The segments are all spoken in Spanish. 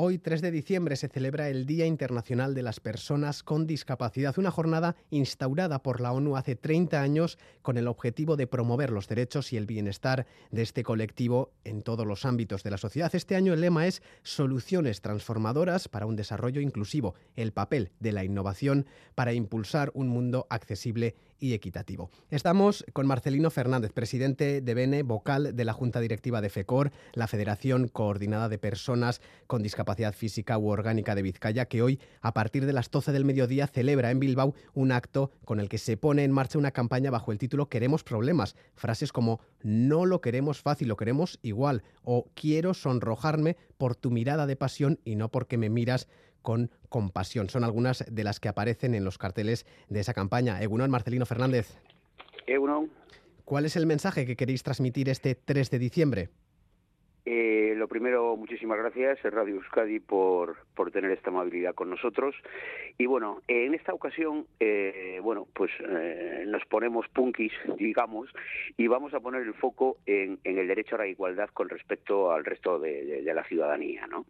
Hoy, 3 de diciembre, se celebra el Día Internacional de las Personas con Discapacidad, una jornada instaurada por la ONU hace 30 años con el objetivo de promover los derechos y el bienestar de este colectivo en todos los ámbitos de la sociedad. Este año el lema es Soluciones transformadoras para un desarrollo inclusivo, el papel de la innovación para impulsar un mundo accesible y equitativo. Estamos con Marcelino Fernández, presidente de BENE, vocal de la Junta Directiva de FECOR, la Federación Coordinada de Personas con Discapacidad Física u Orgánica de Vizcaya, que hoy, a partir de las 12 del mediodía, celebra en Bilbao un acto con el que se pone en marcha una campaña bajo el título Queremos problemas. Frases como no lo queremos fácil, lo queremos igual o quiero sonrojarme por tu mirada de pasión y no porque me miras con compasión. Son algunas de las que aparecen en los carteles de esa campaña. Egunon, Marcelino Fernández. Egunon. ¿Cuál es el mensaje que queréis transmitir este 3 de diciembre? Eh, lo primero, muchísimas gracias, Radio Euskadi, por, por tener esta amabilidad con nosotros. Y bueno, en esta ocasión, eh, bueno, pues eh, nos ponemos punkis, digamos, y vamos a poner el foco en, el derecho a la igualdad con respecto al resto de, de la ciudadanía, ¿no?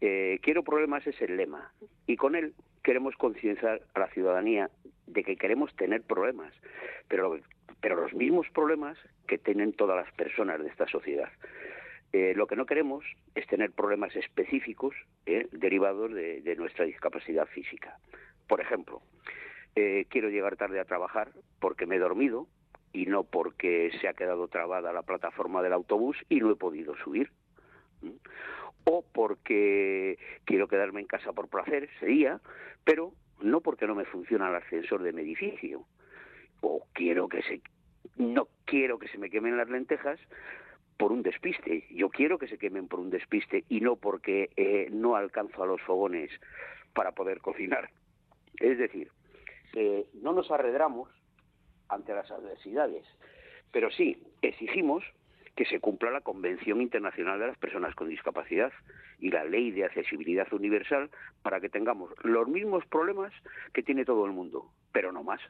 Eh, quiero problemas es el lema y con él queremos concienciar a la ciudadanía de que queremos tener problemas, pero, pero los mismos problemas que tienen todas las personas de esta sociedad. Eh, lo que no queremos es tener problemas específicos eh, derivados de, de, nuestra discapacidad física. Por ejemplo, quiero llegar tarde a trabajar porque me he dormido y no porque se ha quedado trabada la plataforma del autobús y no he podido subir o porque quiero quedarme en casa por placer, sería, pero no porque no me funciona el ascensor de mi edificio, o quiero que se, no quiero que se me quemen las lentejas por un despiste, yo quiero que se quemen por un despiste y no porque eh, no alcanzo a los fogones para poder cocinar. Es decir, no nos arredramos ante las adversidades, pero sí exigimos que se cumpla la Convención Internacional de las Personas con Discapacidad y la Ley de Accesibilidad Universal para que tengamos los mismos problemas que tiene todo el mundo, pero no más.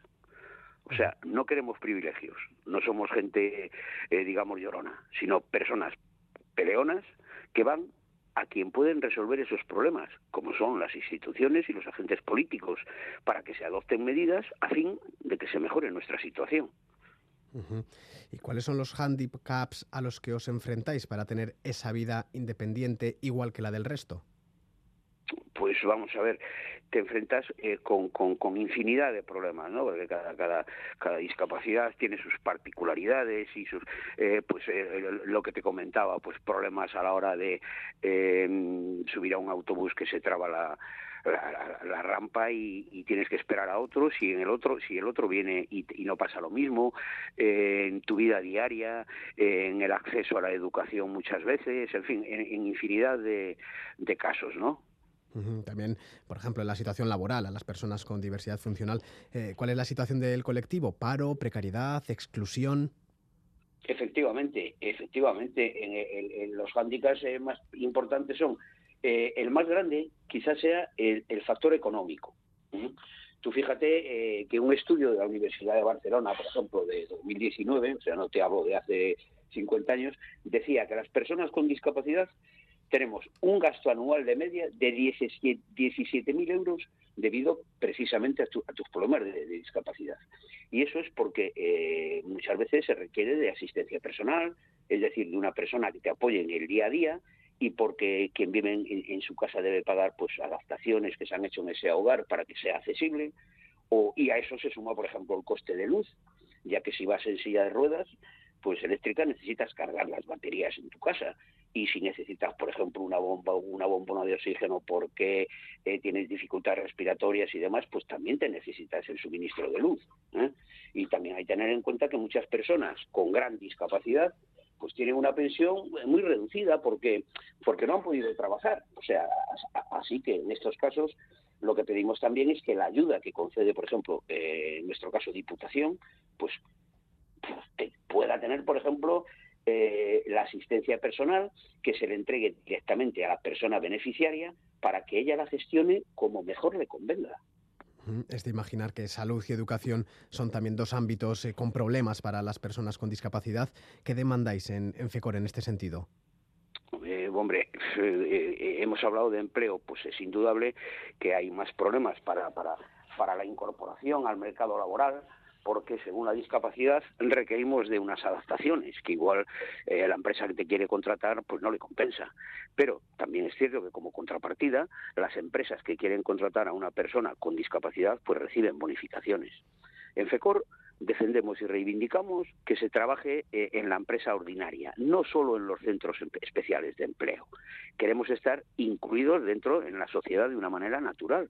O sea, no queremos privilegios, no somos gente, eh, digamos, llorona, sino personas peleonas que van a quien pueden resolver esos problemas, como son las instituciones y los agentes políticos, para que se adopten medidas a fin de que se mejore nuestra situación. ¿Y cuáles son los handicaps a los que os enfrentáis para tener esa vida independiente igual que la del resto? Pues vamos a ver, te enfrentas eh, con, con, infinidad de problemas, ¿no? Porque cada, cada, cada discapacidad tiene sus particularidades y sus, eh, pues eh, lo que te comentaba, pues problemas a la hora de subir a un autobús que se traba la, la, rampa y, tienes que esperar a otro si en el otro si el otro viene y, no pasa lo mismo eh, en tu vida diaria en el acceso a la educación muchas veces en fin en, infinidad de, casos no también, por ejemplo, en la situación laboral a las personas con diversidad funcional, eh, ¿cuál es la situación del colectivo? ¿Paro, precariedad, exclusión? Efectivamente, efectivamente, en, los hándicaps eh, más importantes son eh, el más grande quizás sea el, factor económico. Tú fíjate eh, que un estudio de la Universidad de Barcelona, por ejemplo, de 2019, o sea, no te hablo de hace 50 años, decía que las personas con discapacidad tenemos un gasto anual de media de 17.000 euros debido precisamente a, tus problemas de, discapacidad. Y eso es porque eh, muchas veces se requiere de asistencia personal, es decir, de una persona que te apoye en el día a día y porque quien vive en, su casa debe pagar pues adaptaciones que se han hecho en ese hogar para que sea accesible o, y a eso se suma por ejemplo el coste de luz ya que si vas en silla de ruedas pues eléctrica necesitas cargar las baterías en tu casa y si necesitas por ejemplo una bomba una bombona de oxígeno porque eh, tienes dificultades respiratorias y demás pues también te necesitas el suministro de luz ¿eh? y también hay que tener en cuenta que muchas personas con gran discapacidad pues tienen una pensión muy reducida porque, porque no han podido trabajar. O sea, así que en estos casos lo que pedimos también es que la ayuda que concede, por ejemplo, eh, en nuestro caso Diputación, pues, pueda tener, por ejemplo, eh, la asistencia personal que se le entregue directamente a la persona beneficiaria para que ella la gestione como mejor le convenga. Es de imaginar que salud y educación son también dos ámbitos eh, con problemas para las personas con discapacidad. ¿Qué demandáis en, FECOR en este sentido? hombre, hemos hablado de empleo, pues es indudable que hay más problemas para la incorporación al mercado laboral, porque según la discapacidad requerimos de unas adaptaciones que igual eh, la empresa que te quiere contratar pues no le compensa. Pero también es cierto que como contrapartida las empresas que quieren contratar a una persona con discapacidad pues reciben bonificaciones. En FECOR defendemos y reivindicamos que se trabaje eh, en la empresa ordinaria, no solo en los centros especiales de empleo. Queremos estar incluidos dentro en la sociedad de una manera natural.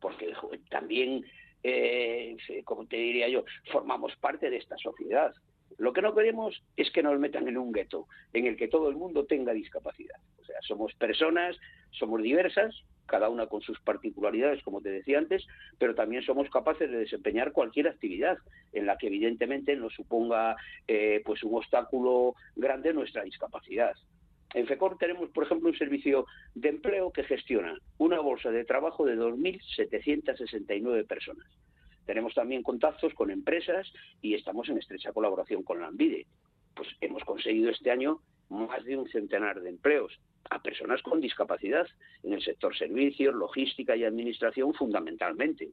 porque también eh, como te diría yo, formamos parte de esta sociedad. Lo que no queremos es que nos metan en un gueto en el que todo el mundo tenga discapacidad. O sea, somos personas, somos diversas, cada una con sus particularidades, como te decía antes, pero también somos capaces de desempeñar cualquier actividad en la que evidentemente nos suponga eh, pues un obstáculo grande nuestra discapacidad. En FECOR tenemos, por ejemplo, un servicio de empleo que gestiona una bolsa de trabajo de 2.769 personas. Tenemos también contactos con empresas y estamos en estrecha colaboración con la ANVIDE. Pues hemos conseguido este año más de un centenar de empleos a personas con discapacidad en el sector servicios, logística y administración fundamentalmente.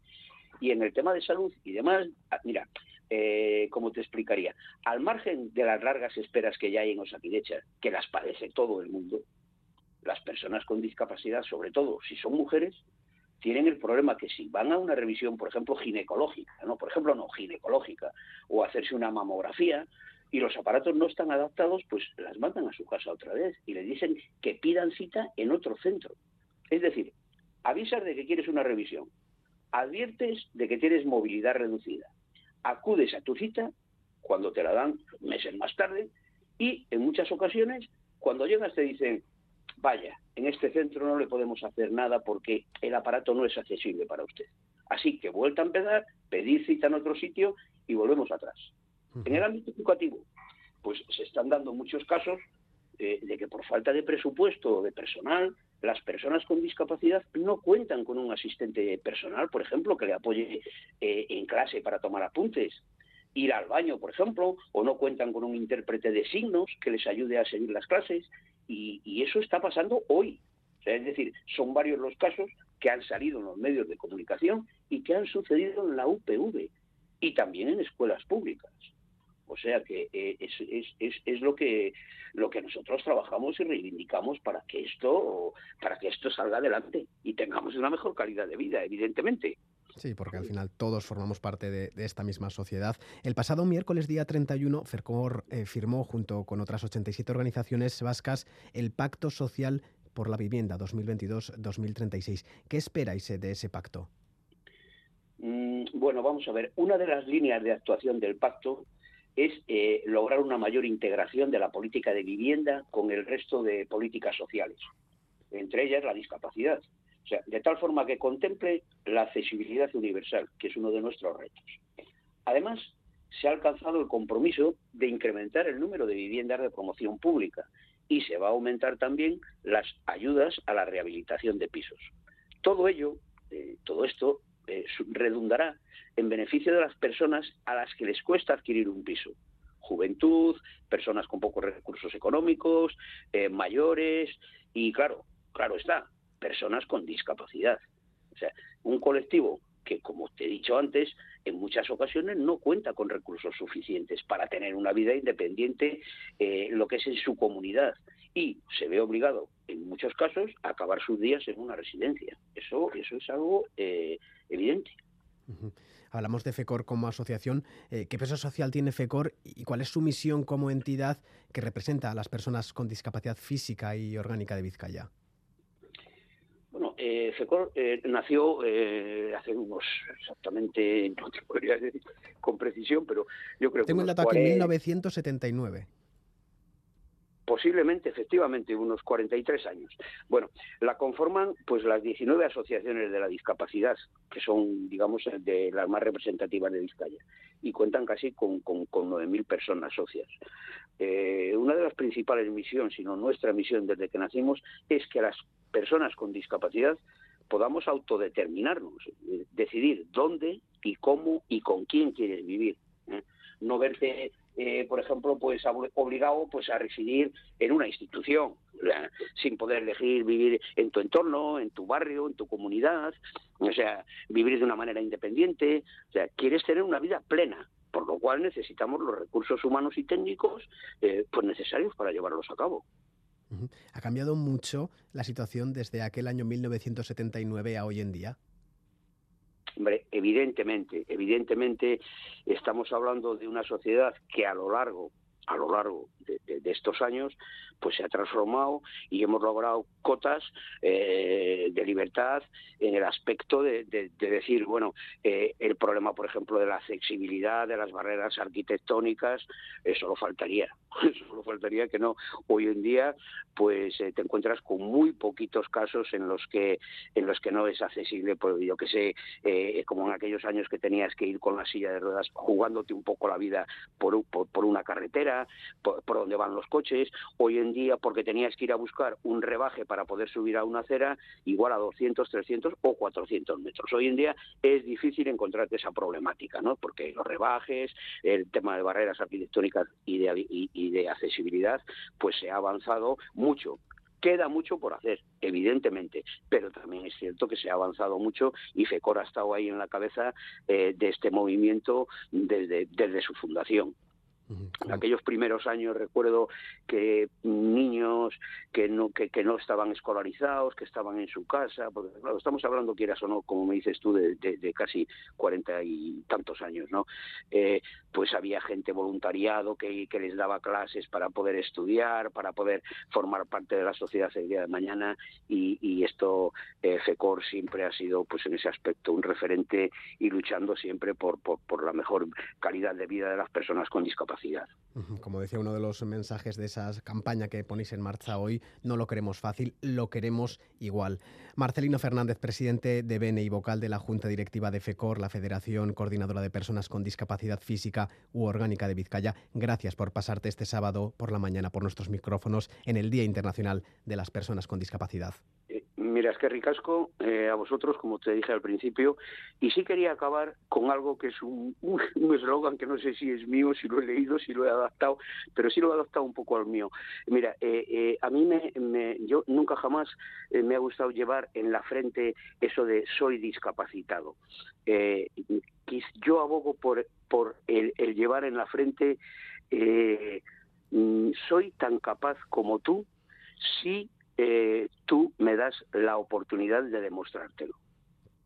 Y en el tema de salud y demás, ah, mira, eh, como te explicaría, al margen de las largas esperas que ya hay en Osakidecha, que las padece todo el mundo, las personas con discapacidad, sobre todo si son mujeres, tienen el problema que si van a una revisión, por ejemplo, ginecológica, no, por ejemplo, no ginecológica, o hacerse una mamografía, y los aparatos no están adaptados, pues las mandan a su casa otra vez y le dicen que pidan cita en otro centro. Es decir, avisas de que quieres una revisión, adviertes de que tienes movilidad reducida, acudes a tu cita cuando te la dan meses más tarde y en muchas ocasiones cuando llegas te dicen, vaya, en este centro no le podemos hacer nada porque el aparato no es accesible para usted. Así que vuelta a empezar, pedir cita en otro sitio y volvemos atrás. En el ámbito educativo, pues se están dando muchos casos eh, de que por falta de presupuesto o de personal, las personas con discapacidad no cuentan con un asistente personal, por ejemplo, que le apoye eh, en clase para tomar apuntes, ir al baño, por ejemplo, o no cuentan con un intérprete de signos que les ayude a seguir las clases, y, eso está pasando hoy. es decir, son varios los casos que han salido en los medios de comunicación y que han sucedido en la UPV y también en escuelas públicas. O sea que eh, es, lo que lo que nosotros trabajamos y reivindicamos para que esto para que esto salga adelante y tengamos una mejor calidad de vida, evidentemente. Sí, porque al final todos formamos parte de, esta misma sociedad. El pasado miércoles, día 31, FERCOR eh, firmó, junto con otras 87 organizaciones vascas, el Pacto Social por la Vivienda 2022-2036. ¿Qué esperáis de ese pacto? Mm, bueno, vamos a ver. Una de las líneas de actuación del pacto es eh, lograr una mayor integración de la política de vivienda con el resto de políticas sociales, entre ellas la discapacidad. O sea, de tal forma que contemple la accesibilidad universal, que es uno de nuestros retos. Además, se ha alcanzado el compromiso de incrementar el número de viviendas de promoción pública y se va a aumentar también las ayudas a la rehabilitación de pisos. Todo ello, eh, todo esto, redundará en beneficio de las personas a las que les cuesta adquirir un piso. Juventud, personas con pocos recursos económicos, eh, mayores y, claro, claro está, personas con discapacidad. O sea, un colectivo que, como te he dicho antes, en muchas ocasiones no cuenta con recursos suficientes para tener una vida independiente, eh, lo que es en su comunidad, y se ve obligado, en muchos casos, a acabar sus días en una residencia. Eso, eso es algo eh, evidente. Hablamos de FECOR como asociación. Eh, ¿Qué peso social tiene FECOR y cuál es su misión como entidad que representa a las personas con discapacidad física y orgánica de Vizcaya? Eh, FECOR eh, nació hace unos, exactamente, no te podría decir con precisión, pero yo creo que... Tengo el dato aquí, 1979 posiblemente, efectivamente, unos 43 años. Bueno, la conforman pues las 19 asociaciones de la discapacidad, que son, digamos, de las más representativas de Vizcaya, y cuentan casi con, con, 9.000 personas socias. Eh, una de las principales misiones, sino nuestra misión desde que nacimos, es que las personas con discapacidad podamos autodeterminarnos, decidir dónde y cómo y con quién quieres vivir. ¿eh? no verte eh, por ejemplo, pues obligado pues a residir en una institución, sin poder elegir vivir en tu entorno, en tu barrio, en tu comunidad, o sea, vivir de una manera independiente, o sea, quieres tener una vida plena, por lo cual necesitamos los recursos humanos y técnicos eh, pues necesarios para llevarlos a cabo. ¿Ha cambiado mucho la situación desde aquel año 1979 a hoy en día? Hombre, evidentemente, evidentemente estamos hablando de una sociedad que a lo largo a lo largo de, estos años, pues se ha transformado y hemos logrado cotas eh, de libertad en el aspecto de, decir, bueno, eh, el problema, por ejemplo, de la accesibilidad, de las barreras arquitectónicas, eso lo faltaría, solo faltaría que no. Hoy en día, pues eh, te encuentras con muy poquitos casos en los que en los que no es accesible, pues yo que sé, como en aquellos años que tenías que ir con la silla de ruedas jugándote un poco la vida por, por una carretera por, donde van los coches. Hoy en día, porque tenías que ir a buscar un rebaje para poder subir a una acera, igual a 200, 300 o 400 metros. Hoy en día es difícil encontrarte esa problemática, ¿no? Porque los rebajes, el tema de barreras arquitectónicas y de, y de accesibilidad, pues se ha avanzado mucho. Queda mucho por hacer, evidentemente, pero también es cierto que se ha avanzado mucho y FECOR ha estado ahí en la cabeza eh, de este movimiento desde, desde su fundación. En aquellos primeros años recuerdo que niños que no que, no estaban escolarizados, que estaban en su casa, porque estamos hablando, quieras o no, como me dices tú, de, casi cuarenta y tantos años, ¿no? Eh, pues había gente voluntariado que, que, les daba clases para poder estudiar, para poder formar parte de la sociedad el día de mañana y, y esto, eh, FECOR siempre ha sido, pues en ese aspecto, un referente y luchando siempre por, por, por la mejor calidad de vida de las personas con discapacidad. Como decía uno de los mensajes de esa campaña que ponéis en marcha hoy, no lo queremos fácil, lo queremos igual. Marcelino Fernández, presidente de BNE y vocal de la Junta Directiva de FECOR, la Federación Coordinadora de Personas con Discapacidad Física u Orgánica de Vizcaya, gracias por pasarte este sábado por la mañana por nuestros micrófonos en el Día Internacional de las Personas con Discapacidad. Mira, es que ricasco eh, a vosotros, como te dije al principio, y sí quería acabar con algo que es un eslogan que no sé si es mío, si lo he leído, si lo he adaptado, pero sí lo he adaptado un poco al mío. Mira, eh, eh, a mí me, yo nunca jamás me ha gustado llevar en la frente eso de soy discapacitado. yo abogo por, por el, el llevar en la frente mm, soy tan capaz como tú si eh, tú me das la oportunidad de demostrártelo.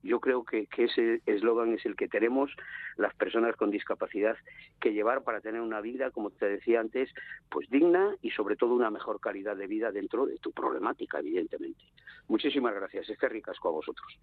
Yo creo que, ese eslogan es el que tenemos las personas con discapacidad que llevar para tener una vida, como te decía antes, pues digna y sobre todo una mejor calidad de vida dentro de tu problemática, evidentemente. Muchísimas gracias. Es que ricasco a vosotros.